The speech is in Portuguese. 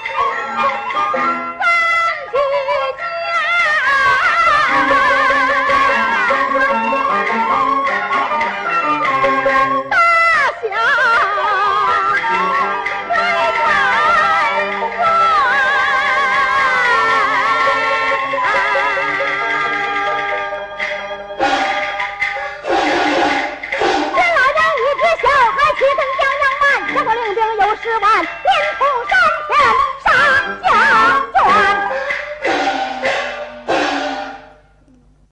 Música